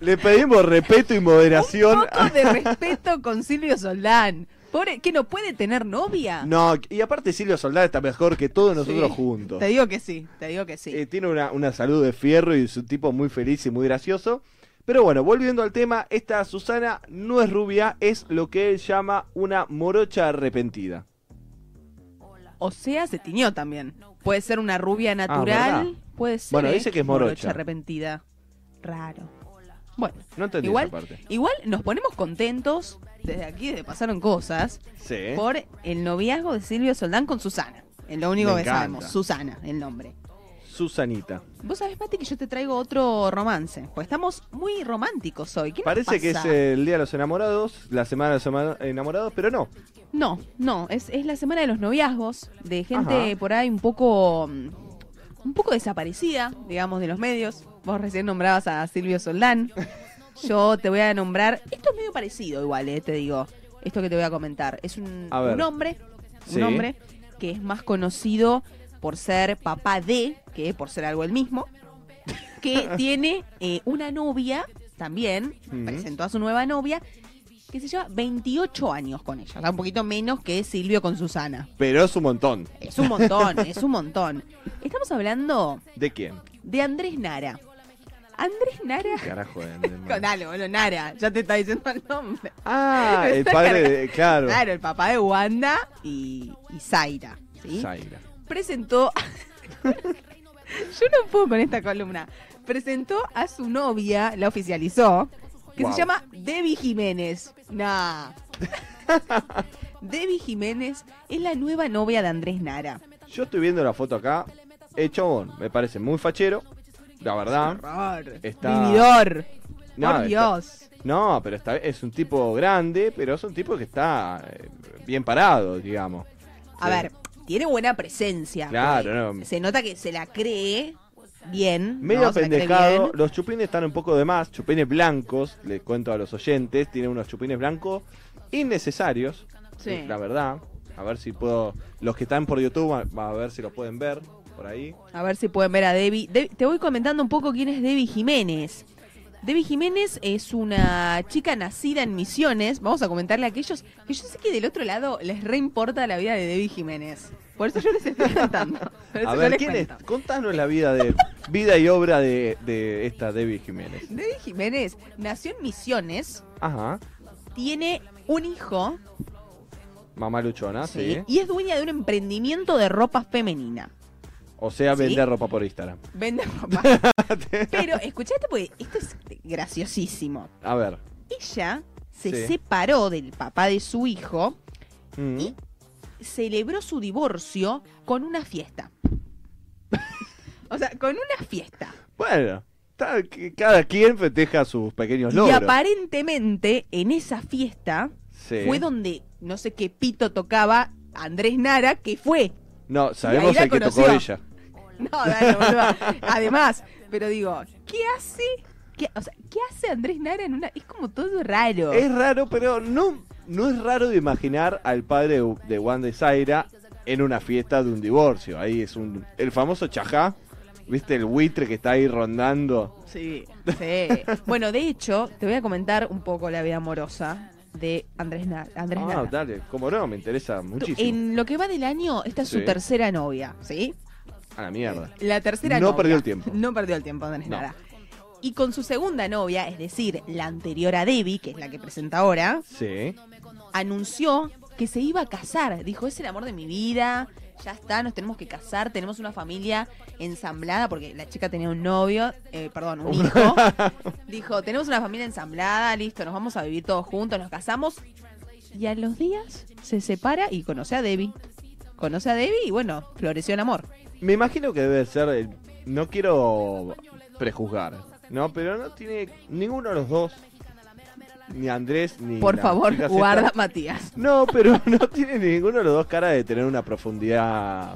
Le pedimos respeto y Un moderación. poco de respeto con Silvio Soldán. Pobre, ¿Que no puede tener novia? No, y aparte Silvio Soldán está mejor que todos nosotros Sí. juntos. Te digo que sí, te digo que sí. Eh, tiene una, una salud de fierro y es un tipo muy feliz y muy gracioso. Pero bueno, volviendo al tema, esta Susana no es rubia, es lo que él llama una morocha arrepentida. O sea, se tiñó también. Puede ser una rubia ¿verdad? natural, puede ser. Bueno, ¿eh? dice que es morocha. arrepentida. Raro. Bueno, No entendí igual, esa parte. igual nos ponemos contentos desde aquí, pasaron cosas, Sí. por el noviazgo de Silvio Soldán con Susana. Es lo único Me que encanta. sabemos. Susana, el nombre. Susanita. Vos sabés, Mati, que yo te traigo otro romance. Porque estamos muy románticos hoy. ¿Qué nos Parece que es el Día de los Enamorados, la Semana de los Enamorados, pero no. No, no, es, es la semana de los noviazgos, de gente Ajá. por ahí un poco mm, un poco desaparecida, digamos, de los medios. Vos recién nombrabas a Silvio Soldán. Yo te voy a nombrar, esto es medio parecido igual, eh, te digo, esto que te voy a comentar. Es un, un hombre, Sí. un hombre que es más conocido por ser papá de, que por ser algo el mismo, que tiene eh, una novia también, presentó a su nueva novia, que se lleva 28 años con ella, o sea, un poquito menos que Silvio con Susana. Pero es un montón. Es un montón, es un montón. Estamos hablando ¿De quién? de Andrés Nara. Andrés Nara. Carajo. Con dale, bueno, Nara, ya te está diciendo el nombre. Ah, el padre de. Claro. Claro, el papá de Wanda y, y Zaira. ¿sí? Zaira. Presentó. Yo no puedo con esta columna. Presentó a su novia, la oficializó, que Wow. se llama Debbie Jiménez. Nah. Debbie Jiménez es la nueva novia de Andrés Nara. Yo estoy viendo la foto acá. El chabón me parece muy fachero. La verdad. Está- Vividor. No, Por está- Dios. No, pero está, es un tipo grande, pero es un tipo que está eh, bien parado, digamos. A Sí. ver, tiene buena presencia. Claro, no. Se nota que se la cree bien. Medio pendejado. Los chupines están un poco de más. Chupines blancos, les cuento a los oyentes. Tiene unos chupines blancos innecesarios. Sí. La verdad. A ver si puedo. Los que están por YouTube, a, a ver si los pueden ver por ahí. A ver si pueden ver a Debbie. Debbie- Te voy comentando un poco quién es Debbie Jiménez. Debbie Jiménez es una chica nacida en Misiones. Vamos a comentarle a aquellos que yo sé que del otro lado les reimporta la vida de Debbie Jiménez. Por eso yo les estoy contando. A ver, ¿quién es? Contanos la vida de vida y obra de, de esta Debbie Jiménez. Debbie Jiménez nació en Misiones, Ajá. tiene un hijo Mamá luchona, sí. sí, y es dueña de un emprendimiento de ropa femenina. O sea, Sí. vender ropa por Instagram. Vende ropa. Pero escuchate, porque esto es graciosísimo. A ver. Ella se Sí. separó del papá de su hijo Mm. y celebró su divorcio con una fiesta. o sea, con una fiesta. Bueno, cada quien festeja sus pequeños Y logros. aparentemente en esa fiesta Sí. fue donde no sé qué pito tocaba Andrés Nara, que fue. No, sabemos el que tocó ella. No, dale, boludo. Además, pero digo, ¿qué hace ¿Qué, o sea, ¿qué hace Andrés Nara en una.? Es como todo raro. Es raro, pero no, no es raro de imaginar al padre de- de Wanda y Zaira en una fiesta de un divorcio. Ahí es un. El famoso chajá. ¿Viste el buitre que está ahí rondando? Sí, sí. bueno, de hecho, te voy a comentar un poco la vida amorosa de Andrés, Na- Andrés Ah, Nara. dale, como no, me interesa muchísimo. En lo que va del año, esta es su tercera novia, ¿sí? A la mierda. La tercera No novia. perdió el tiempo. No perdió el tiempo, Andrés No. Nara. Y con su segunda novia, es decir, la anterior a Debbie, que es la que presenta ahora, Sí. anunció que se iba a casar. Dijo, es el amor de mi vida, ya está, nos tenemos que casar, tenemos una familia ensamblada, porque la chica tenía un novio, eh, perdón, un hijo. Dijo, tenemos una familia ensamblada, listo, nos vamos a vivir todos juntos, nos casamos. Y a los días se separa y conoce a Debbie. Conoce a Debbie y bueno, floreció el amor. Me imagino que debe ser. el- No quiero prejuzgar, ¿no? Pero no tiene ninguno de los dos. Ni Andrés ni. Por favor, esta. guarda Matías. No, pero no tiene ninguno de los dos cara de tener una profundidad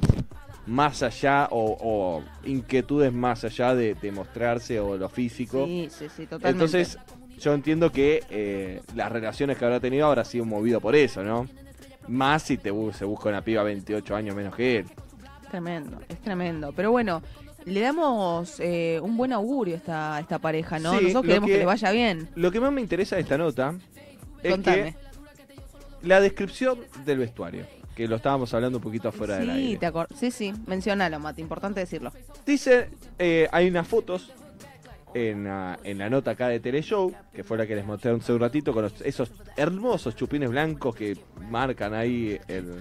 más allá o, o inquietudes más allá de, de mostrarse o lo físico. Sí, sí, sí, totalmente. Entonces, yo entiendo que eh, las relaciones que habrá tenido habrá sido movido por eso, ¿no? Más si te se busca una piba 28 años menos que él. Tremendo, es tremendo. Pero bueno, le damos eh, un buen augurio a esta, a esta pareja, ¿no? Sí, Nosotros queremos que... que- le vaya bien. Lo que más me interesa de esta nota es Contame. que la descripción del vestuario, que lo estábamos hablando un poquito afuera del Sí, aire. te acor- sí, sí, mencionalo, Mati, importante decirlo. Dice, eh, hay unas fotos en, la- en la nota acá de Teleshow, que fue la que les mostré hace un ratito, con los- esos hermosos chupines blancos que marcan ahí el,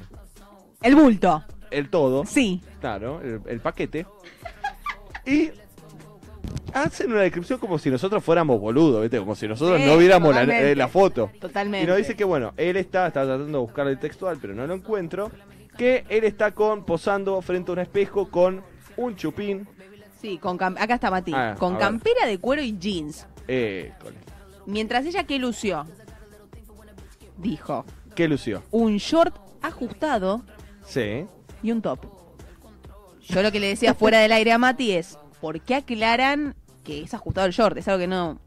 El bulto, el todo, sí. claro, el, el paquete. Y hacen una descripción como si nosotros fuéramos boludos, ¿viste? Como si nosotros Sí, no viéramos la, eh, la foto. Totalmente. Y nos dice que bueno, él está, está tratando de buscar el textual, pero no lo encuentro. Que él está con posando frente a un espejo con un chupín. Sí, con cam- acá está Mati. Ah, con ver. campera de cuero y jeans. Eh, Mientras ella, ¿qué lució? Dijo, ¿Qué lució? un short ajustado Sí. Y un top. Yo lo que le decía fuera del aire a Mati es, ¿por qué aclaran que es ajustado el short? Es algo que no...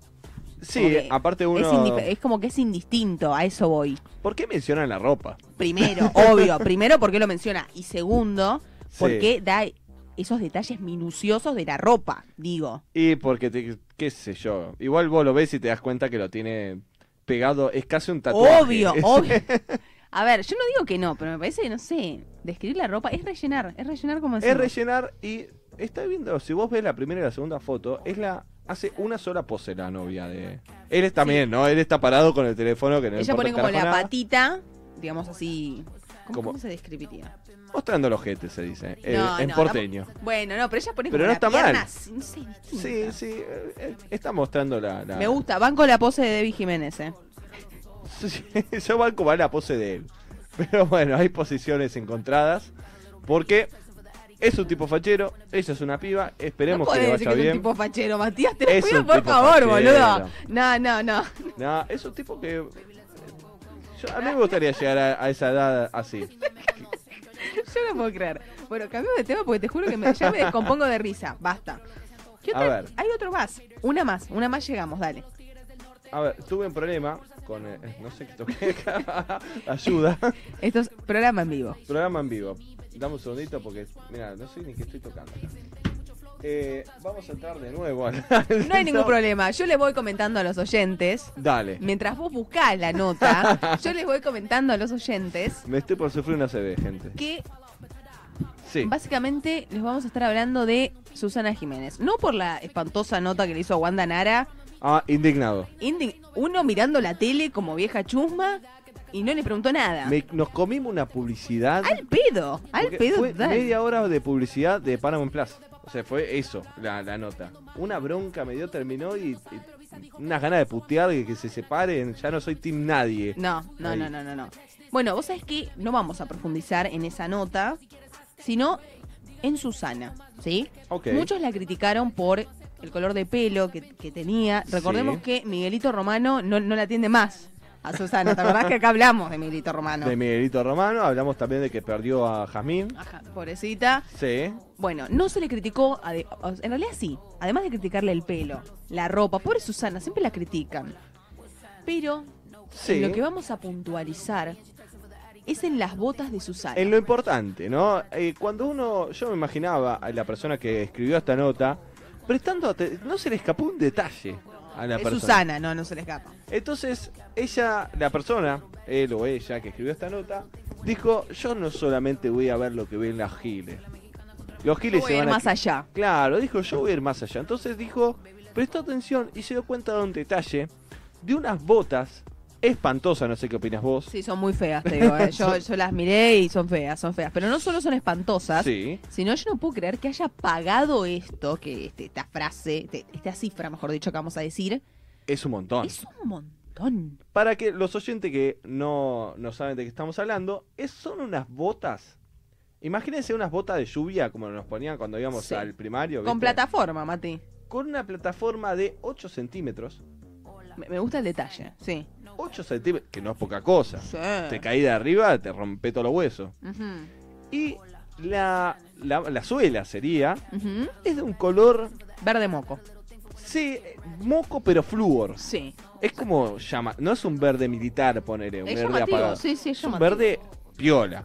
Sí, aparte uno. es como que es indistinto, a eso voy. ¿Por qué mencionan la ropa? Primero, obvio. Primero, porque lo menciona. Y segundo, Sí. porque da esos detalles minuciosos de la ropa, digo. Y porque, te, qué sé yo. Igual vos lo ves y te das cuenta que lo tiene pegado. Es casi un tatuaje. Obvio, obvio. A ver, yo no digo que no, pero me parece que, no sé, describir la ropa es rellenar, es rellenar como Es rellenar y está viendo, si vos ves la primera y la segunda foto, es la hace una sola pose la novia de él está también, ¿no? Él está parado con el teléfono que no Ella pone como la patita, digamos así. ¿Cómo, se describiría? mostrando los jetes se dice, eh, No, en no, porteño. Bueno, no, pero ella pone Pero como no está mal. pierna así, no sé, distinta. Sí, sí, eh, eh, está mostrando la, la- Me gusta, van con la pose de Debbie Jiménez, ¿eh? Yo banco más la pose de él. Pero bueno, hay posiciones encontradas porque es un tipo fachero, ella es una piba, esperemos no que le decir vaya que es un bien. tipo fachero, Matías, te lo Es pido por favor, fachero. boludo. No, no, no. No, es un tipo que yo- a mí me gustaría llegar a, a esa edad así. Yo no puedo creer. Bueno, cambio de tema porque te juro que me, ya me descompongo de risa. Basta. ¿Qué A otra? ver. Hay otro más. Una más. Una más llegamos, dale. A ver, tuve un problema con eh, no sé qué toqué acá. Ayuda. Esto es programa en vivo. Programa en vivo. Dame un segundito porque mira, no sé ni qué estoy tocando. acá. Eh, vamos a entrar de nuevo al- No hay ningún problema. Yo les voy comentando a los oyentes. Dale. Mientras vos buscás la nota, yo les voy comentando a los oyentes Me estoy por sufrir una CB, gente. que Sí. básicamente les vamos a estar hablando de Susana Jiménez. No por la espantosa nota que le hizo a Wanda Nara. Ah, indignado. Indi- Uno mirando la tele como vieja chusma y no le preguntó nada. Me- nos comimos una publicidad. Al pedo, al pedo Fue media hora de publicidad de Paramount Plus. O sea, fue eso, la, la nota. Una bronca me dio, terminó y, y unas ganas de putear, que, que se separen. Ya no soy team nadie. No, no, Ahí. no, no, no, no. Bueno, vos sabés que no vamos a profundizar en esa nota, sino en Susana, ¿sí? Muchos la criticaron por el color de pelo que, que tenía. Recordemos Sí. que Miguelito Romano no, no la atiende más. a Susana. ¿Te acordás que acá hablamos de Miguelito Romano? De Miguelito Romano, hablamos también de que perdió a Jazmín. Ajá, pobrecita. Sí. Bueno, no se le criticó, ade- en realidad sí, además de criticarle el pelo, la ropa, pobre Susana, siempre la critican. Pero Sí. lo que vamos a puntualizar es en las botas de Susana. En lo importante, ¿no? Eh, cuando uno, yo me imaginaba a la persona que escribió esta nota, prestando, no se le escapó un detalle a la es persona. Susana, no, no se le escapa. Entonces, ella, la persona, él o ella que escribió esta nota, dijo, yo no solamente voy a ver lo que ven las giles. Los Yo giles voy se a ir van a... más allá. Claro, dijo, yo voy a ir más allá. Entonces dijo, prestó atención y se dio cuenta de un detalle de unas botas espantosas, no sé qué opinas vos. Sí, son muy feas, te digo. eh. Yo, yo las miré y son feas, son feas. Pero no solo son espantosas, Sí. sino yo no puedo creer que haya pagado esto, que este, esta frase, este- esta cifra, mejor dicho, que vamos a decir, Es un montón. es un montón. Para que los oyentes que no, no saben de qué estamos hablando, es, son unas botas. Imagínense unas botas de lluvia como nos ponían cuando íbamos Sí. al primario. Con plataforma, Mati. Con una plataforma de 8 centímetros. Me, me gusta el detalle, sí. 8 centímetros, que no es poca cosa. Sí. Te caí de arriba, te rompe todos los huesos. Y la, la, la suela sería, es de un color, Verde moco. sí, moco pero flúor. Sí. Es como llama, no es un verde militar, ponerle, un Es verde apagado. sí, sí, es es un verde piola.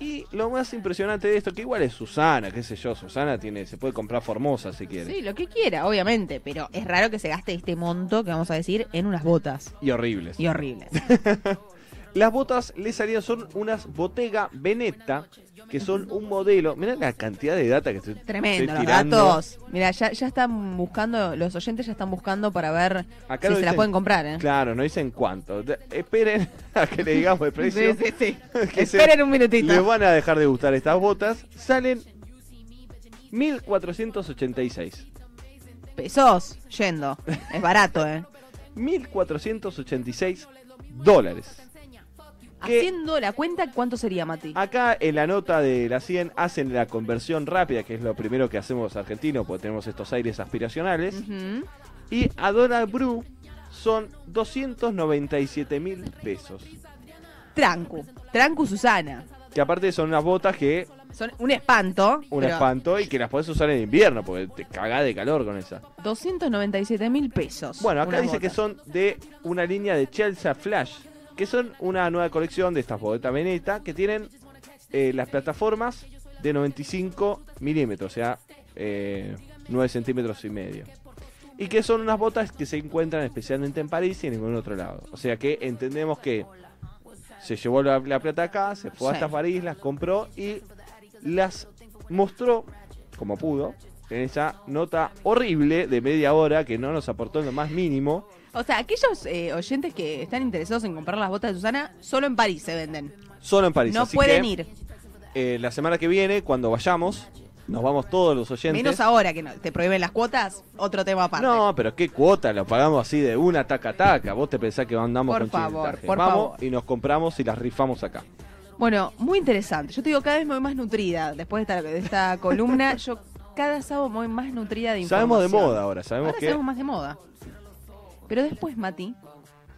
Y lo más impresionante de esto, que igual es Susana, qué sé yo, Susana tiene, se puede comprar Formosa si quiere. Sí, lo que quiera, obviamente, pero es raro que se gaste este monto que vamos a decir en unas botas. Y horribles. Y horribles. Las botas le salían, son unas Bottega Veneta, que son un modelo. Mirá la cantidad de data que estoy, Tremendo, estoy los tirando. datos. Mira, ya, ya están buscando, los oyentes ya están buscando para ver Acá si no se la dicen- pueden comprar, ¿eh? Claro, no dicen cuánto. De- esperen a que le digamos el precio. Sí, sí, sí. Que se- Esperen un minutito. Les van a dejar de gustar estas botas. Salen 1486. Pesos, yendo. Es barato, ¿eh? 1486 dólares. Haciendo la cuenta, ¿cuánto sería, Mati? Acá en la nota de la 100 hacen la conversión rápida, que es lo primero que hacemos los argentinos, porque tenemos estos aires aspiracionales. Y a Donald Brew son 297 mil pesos. Trancu. Trancu Susana. Que aparte son unas botas que Son un espanto. un pero espanto y que las podés usar en invierno, porque te cagás de calor con esa. 297 mil pesos. Bueno, acá dice que son de una línea de Chelsea Flash, que son una nueva colección de estas botas Veneta que tienen eh, las plataformas de 95 milímetros, o sea, eh, 9 centímetros y medio. Y que son unas botas que se encuentran especialmente en París y en ningún otro lado. O sea que entendemos que se llevó la, la plata acá, se fue Sí. hasta París, las compró y las mostró como pudo en esa nota horrible de media hora que no nos aportó en lo más mínimo. O sea, aquellos eh, oyentes que están interesados en comprar las botas de Susana, solo en París se venden. Solo en París. no Así pueden que, ir. eh, la semana que viene, cuando vayamos, nos vamos todos los oyentes. Menos ahora que no, te prohíben las cuotas, otro tema aparte. No, pero qué cuota, lo pagamos así de una taca taca. Vos te pensás que andamos Por con favor, por Vamos favor. y nos compramos y las rifamos acá. Bueno, muy interesante. Yo te digo, cada vez me voy más nutrida después de esta, de esta columna. Yo cada sábado me voy más nutrida de información. Sabemos de moda ahora, sabemos Ahora que. sabemos más de moda. Pero después, Mati,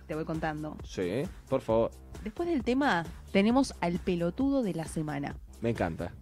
te voy contando. Sí, por favor, Después del tema, tenemos al pelotudo de la semana. me encanta.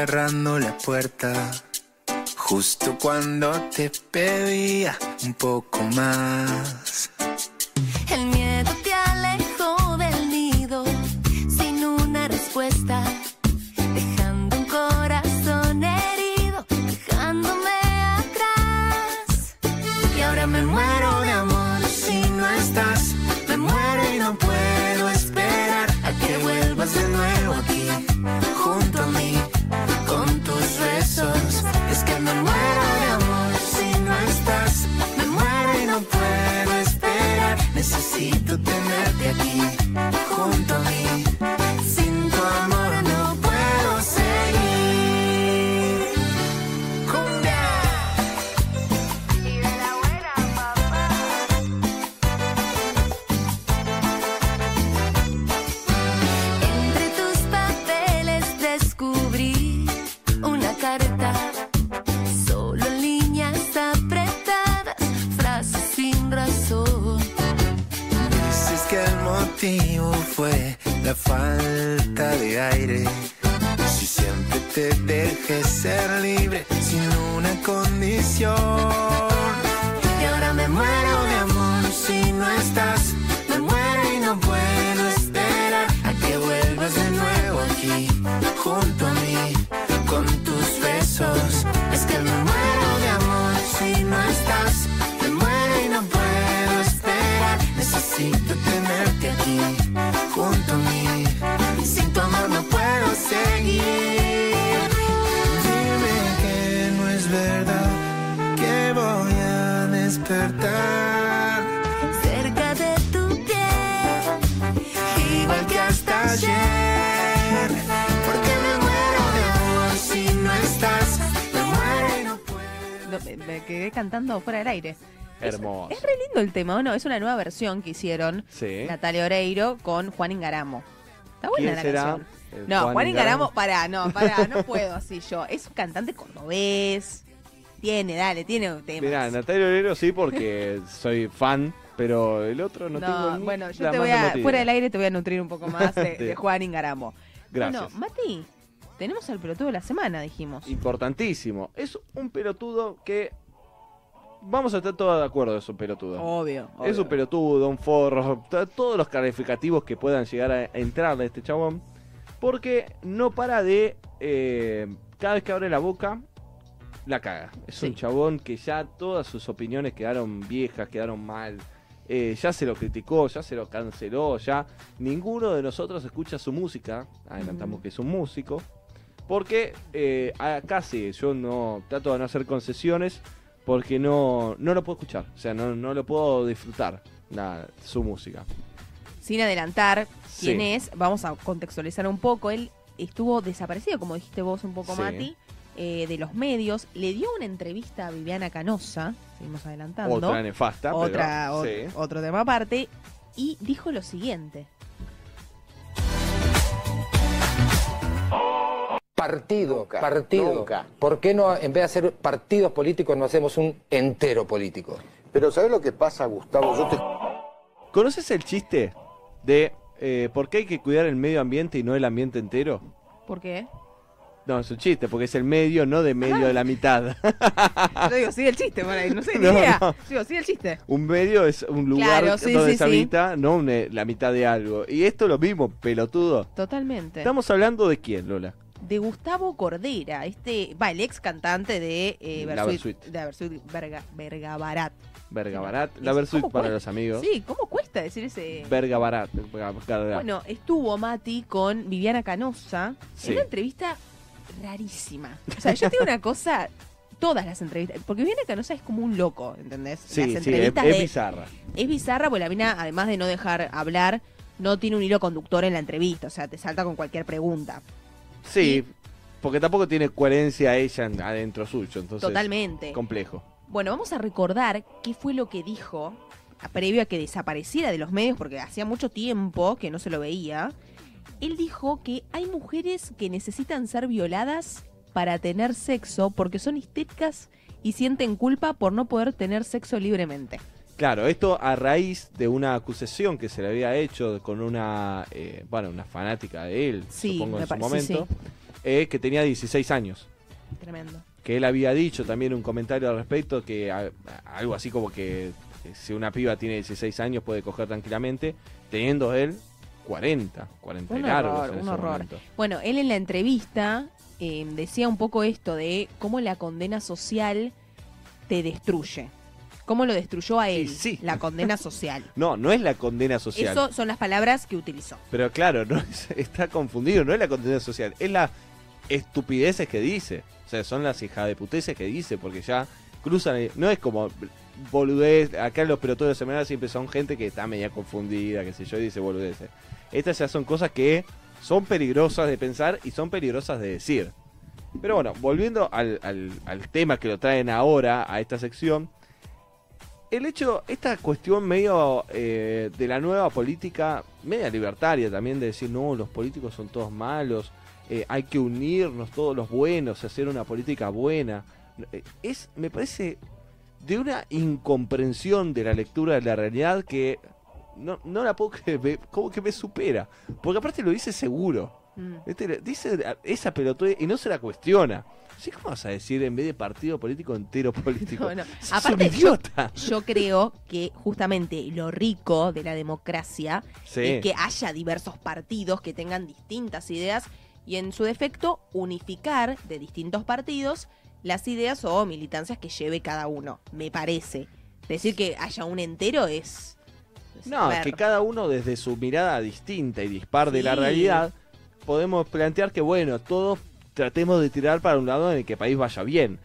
Cerrando la puerta. Justo cuando te pedía un poco más. Hermoso. Es re lindo el tema, ¿o no? Es una nueva versión que hicieron Sí. Natalia Oreiro con Juan Ingaramo. Está buena ¿Quién la será? canción. Eh, No, Juan Juan, Ingaramo, pará, no, pará, no puedo así yo. Es un cantante cordobés. Tiene, dale, tiene temas. Mira, Natalia Oreiro sí porque soy fan, pero el otro no, No, tengo ni bueno, yo la te voy a, fuera del aire te voy a nutrir un poco más de, de Juan Ingaramo. Gracias. Bueno, Mati, tenemos al pelotudo de la semana, dijimos. Importantísimo. Es un pelotudo que vamos a estar todos de acuerdo, es un pelotudo. Obvio, Es un pelotudo, un forro, to- todos los calificativos que puedan llegar a entrar de este chabón. Porque no para de. eh, cada vez que abre la boca, la caga. Es Sí. un chabón que ya todas sus opiniones quedaron viejas, quedaron mal. eh, ya se lo criticó, ya se lo canceló, ya ninguno de nosotros escucha su música. Adelantamos que es un músico. Porque eh, acá sí, yo no trato de no hacer concesiones porque no, no lo puedo escuchar. O sea, no, no lo puedo disfrutar la- su música. Sin adelantar quién Sí. es, vamos a contextualizar un poco. Él estuvo desaparecido, como dijiste vos un poco, Sí. Mati, eh, de los medios. Le dio una entrevista a Viviana Canosa, seguimos adelantando. Otra nefasta. Otra- pero, o- sí. otro tema aparte. Y dijo lo siguiente. Partido, partido. ¿Por qué no, en vez de hacer partidos políticos, no hacemos un entero político? Pero ¿sabes lo que pasa, Gustavo? Yo te... ¿Conoces el chiste de eh, por qué hay que cuidar el medio ambiente y no el ambiente entero? ¿Por qué? No, es un chiste, porque es el medio, no de medio de la mitad. Yo digo, sigue el chiste por ahí, no sé ni No, idea. no. Yo digo, sigue el chiste. un medio es un lugar Claro, sí, donde sí, se sí. habita, no una- la mitad de algo. Y esto es lo mismo, pelotudo. Totalmente. Estamos hablando de quién, Lola. De Gustavo Cordera, este, va, el ex cantante de eh, La Versuit, Versuit. de Versuit Verga, Vergabarat. Vergabarat. La Versuit ¿cómo para cuesta? los amigos. Sí, ¿cómo cuesta decir ese? Vergabarat. Vergabarat. Bueno, estuvo Mati con Viviana Canosa Sí. en una entrevista rarísima. O sea, yo te digo una cosa, todas las entrevistas, porque Viviana Canosa es como un loco, ¿entendés? sí, las sí, es, entrevistas es de- bizarra. es bizarra porque la mina, además de no dejar hablar, no tiene un hilo conductor en la entrevista, o sea, te salta con cualquier pregunta. Sí, porque tampoco tiene coherencia ella en- adentro suyo, entonces Totalmente. complejo. Bueno, vamos a recordar qué fue lo que dijo previo a que desapareciera de los medios, porque hacía mucho tiempo que no se lo veía. Él dijo que hay mujeres que necesitan ser violadas para tener sexo porque son histéricas y sienten culpa por no poder tener sexo libremente. Claro, esto a raíz de una acusación que se le había hecho con una, eh, bueno, una fanática de él, Sí, supongo en su momento, eh, que tenía 16 años. Tremendo. Que él había dicho también un comentario al respecto, que a- a- algo así como que si una piba tiene 16 años puede coger tranquilamente, teniendo él 40, 40 Un largos horror, en un ese horror. momento. Bueno, él en la entrevista eh, decía un poco esto de cómo la condena social te destruye. Cómo lo destruyó a él, sí. la condena social. No, no es la condena social. Eso son las palabras que utilizó. Pero claro, no es- está confundido, no es la condena social, es la estupideces que dice. O sea, son las hijas de puteces que dice, porque ya cruzan. el- no es como boludez. Acá los pelotudos de semana siempre son gente que está media confundida, qué sé yo, y dice boludeces. Estas ya son cosas que son peligrosas de pensar y son peligrosas de decir. Pero bueno, volviendo al, al- al tema que lo traen ahora a esta sección, el hecho, esta cuestión medio eh, de la nueva política, media libertaria también, de decir, no, los políticos son todos malos, eh, hay que unirnos todos los buenos, hacer una política buena, eh, es, me parece, de una incomprensión de la lectura de la realidad que no, no la puedo creer, como que me supera, porque aparte lo dice seguro. Mm. Este, dice esa pelotuda y no se la cuestiona. ¿Sí, ¿Cómo vas a decir en vez de partido político entero político? No, no. Sos Aparte, un idiota. Yo creo que justamente lo rico de la democracia Sí. es que haya diversos partidos que tengan distintas ideas y en su defecto unificar de distintos partidos las ideas o militancias que lleve cada uno, me parece. Decir que haya un entero es... No, ver, que cada uno desde su mirada distinta y dispar de la realidad, podemos plantear que, bueno, todos tratemos de tirar para un lado en el que el país vaya bien.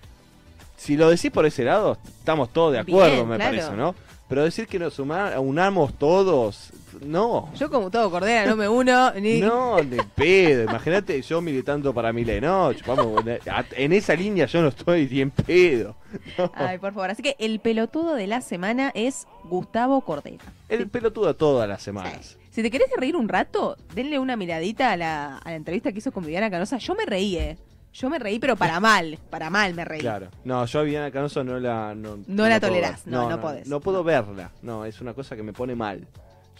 Si lo decís por ese lado, estamos todos de acuerdo, Bien, me claro. parece, ¿no? Pero decir que nos unamos todos, no. Yo como todo Cordera no me uno ni... No, de pedo. Imagínate yo militando para Milei. No, chupamos, en esa línea yo no estoy ni en pedo. No. Ay, por favor. Así que el pelotudo de la semana es Gustavo Cordera. El pelotudo todas las semanas. Si te querés reír un rato, denle una miradita a la, a la entrevista que hizo con Viviana Canosa. Yo me reí, eh. Yo me reí, pero para mal. Para mal me reí. Claro. No, yo a Viviana Canoso no la... No, No la tolerás, ver. no, no podés. No puedo verla. No, es una cosa que me pone mal.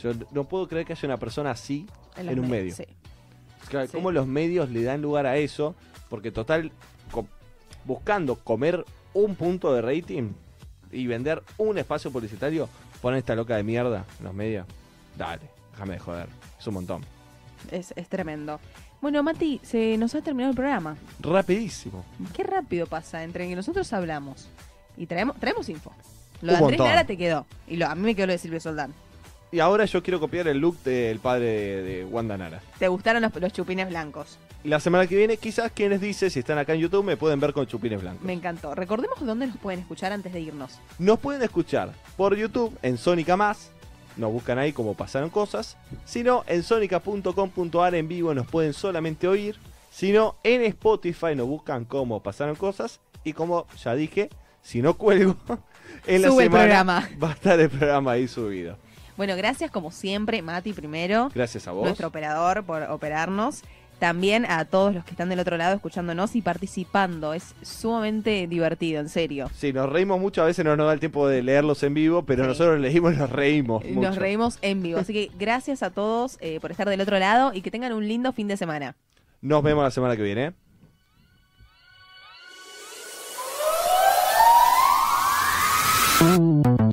Yo no puedo creer que haya una persona así en, un medios, medio. sí. Claro, Sí. ¿Cómo los medios le dan lugar a eso? Porque total, co- buscando comer un punto de rating y vender un espacio publicitario, ponen esta loca de mierda en los medios. Dale, déjame de joder. Es un montón. Es, es tremendo. Bueno, Mati, se nos ha terminado el programa. Rapidísimo. Qué rápido pasa entre que nosotros hablamos y traemos, traemos info. Lo de Un Andrés montón. Lara te quedó. Y lo, a mí me quedó lo de Silvio Soldán. Y ahora yo quiero copiar el look del padre de, de Wanda Nara. ¿Te gustaron los, los chupines blancos? La semana que viene, quizás quienes dice, si están acá en YouTube, me pueden ver con chupines blancos. Me encantó. Recordemos dónde nos pueden escuchar antes de irnos. Nos pueden escuchar por YouTube en Sónica Más. Nos buscan ahí como pasaron cosas. Si no, en sonica.com.ar en vivo nos pueden solamente oír. Si no, en Spotify nos buscan como pasaron cosas. Y como ya dije, si no cuelgo, en la Sube el programa. va a estar el programa ahí subido. Bueno, gracias como siempre, Mati primero. Gracias a vos. nuestro operador por operarnos. También a todos los que están del otro lado escuchándonos y participando. Es sumamente divertido, en serio. Sí, nos reímos mucho, a veces no nos da el tiempo de leerlos en vivo, pero Sí. nosotros leímos y nos reímos. mucho. Nos reímos en vivo. Así que gracias a todos eh, por estar del otro lado y que tengan un lindo fin de semana. Nos vemos la semana que viene. ¿eh?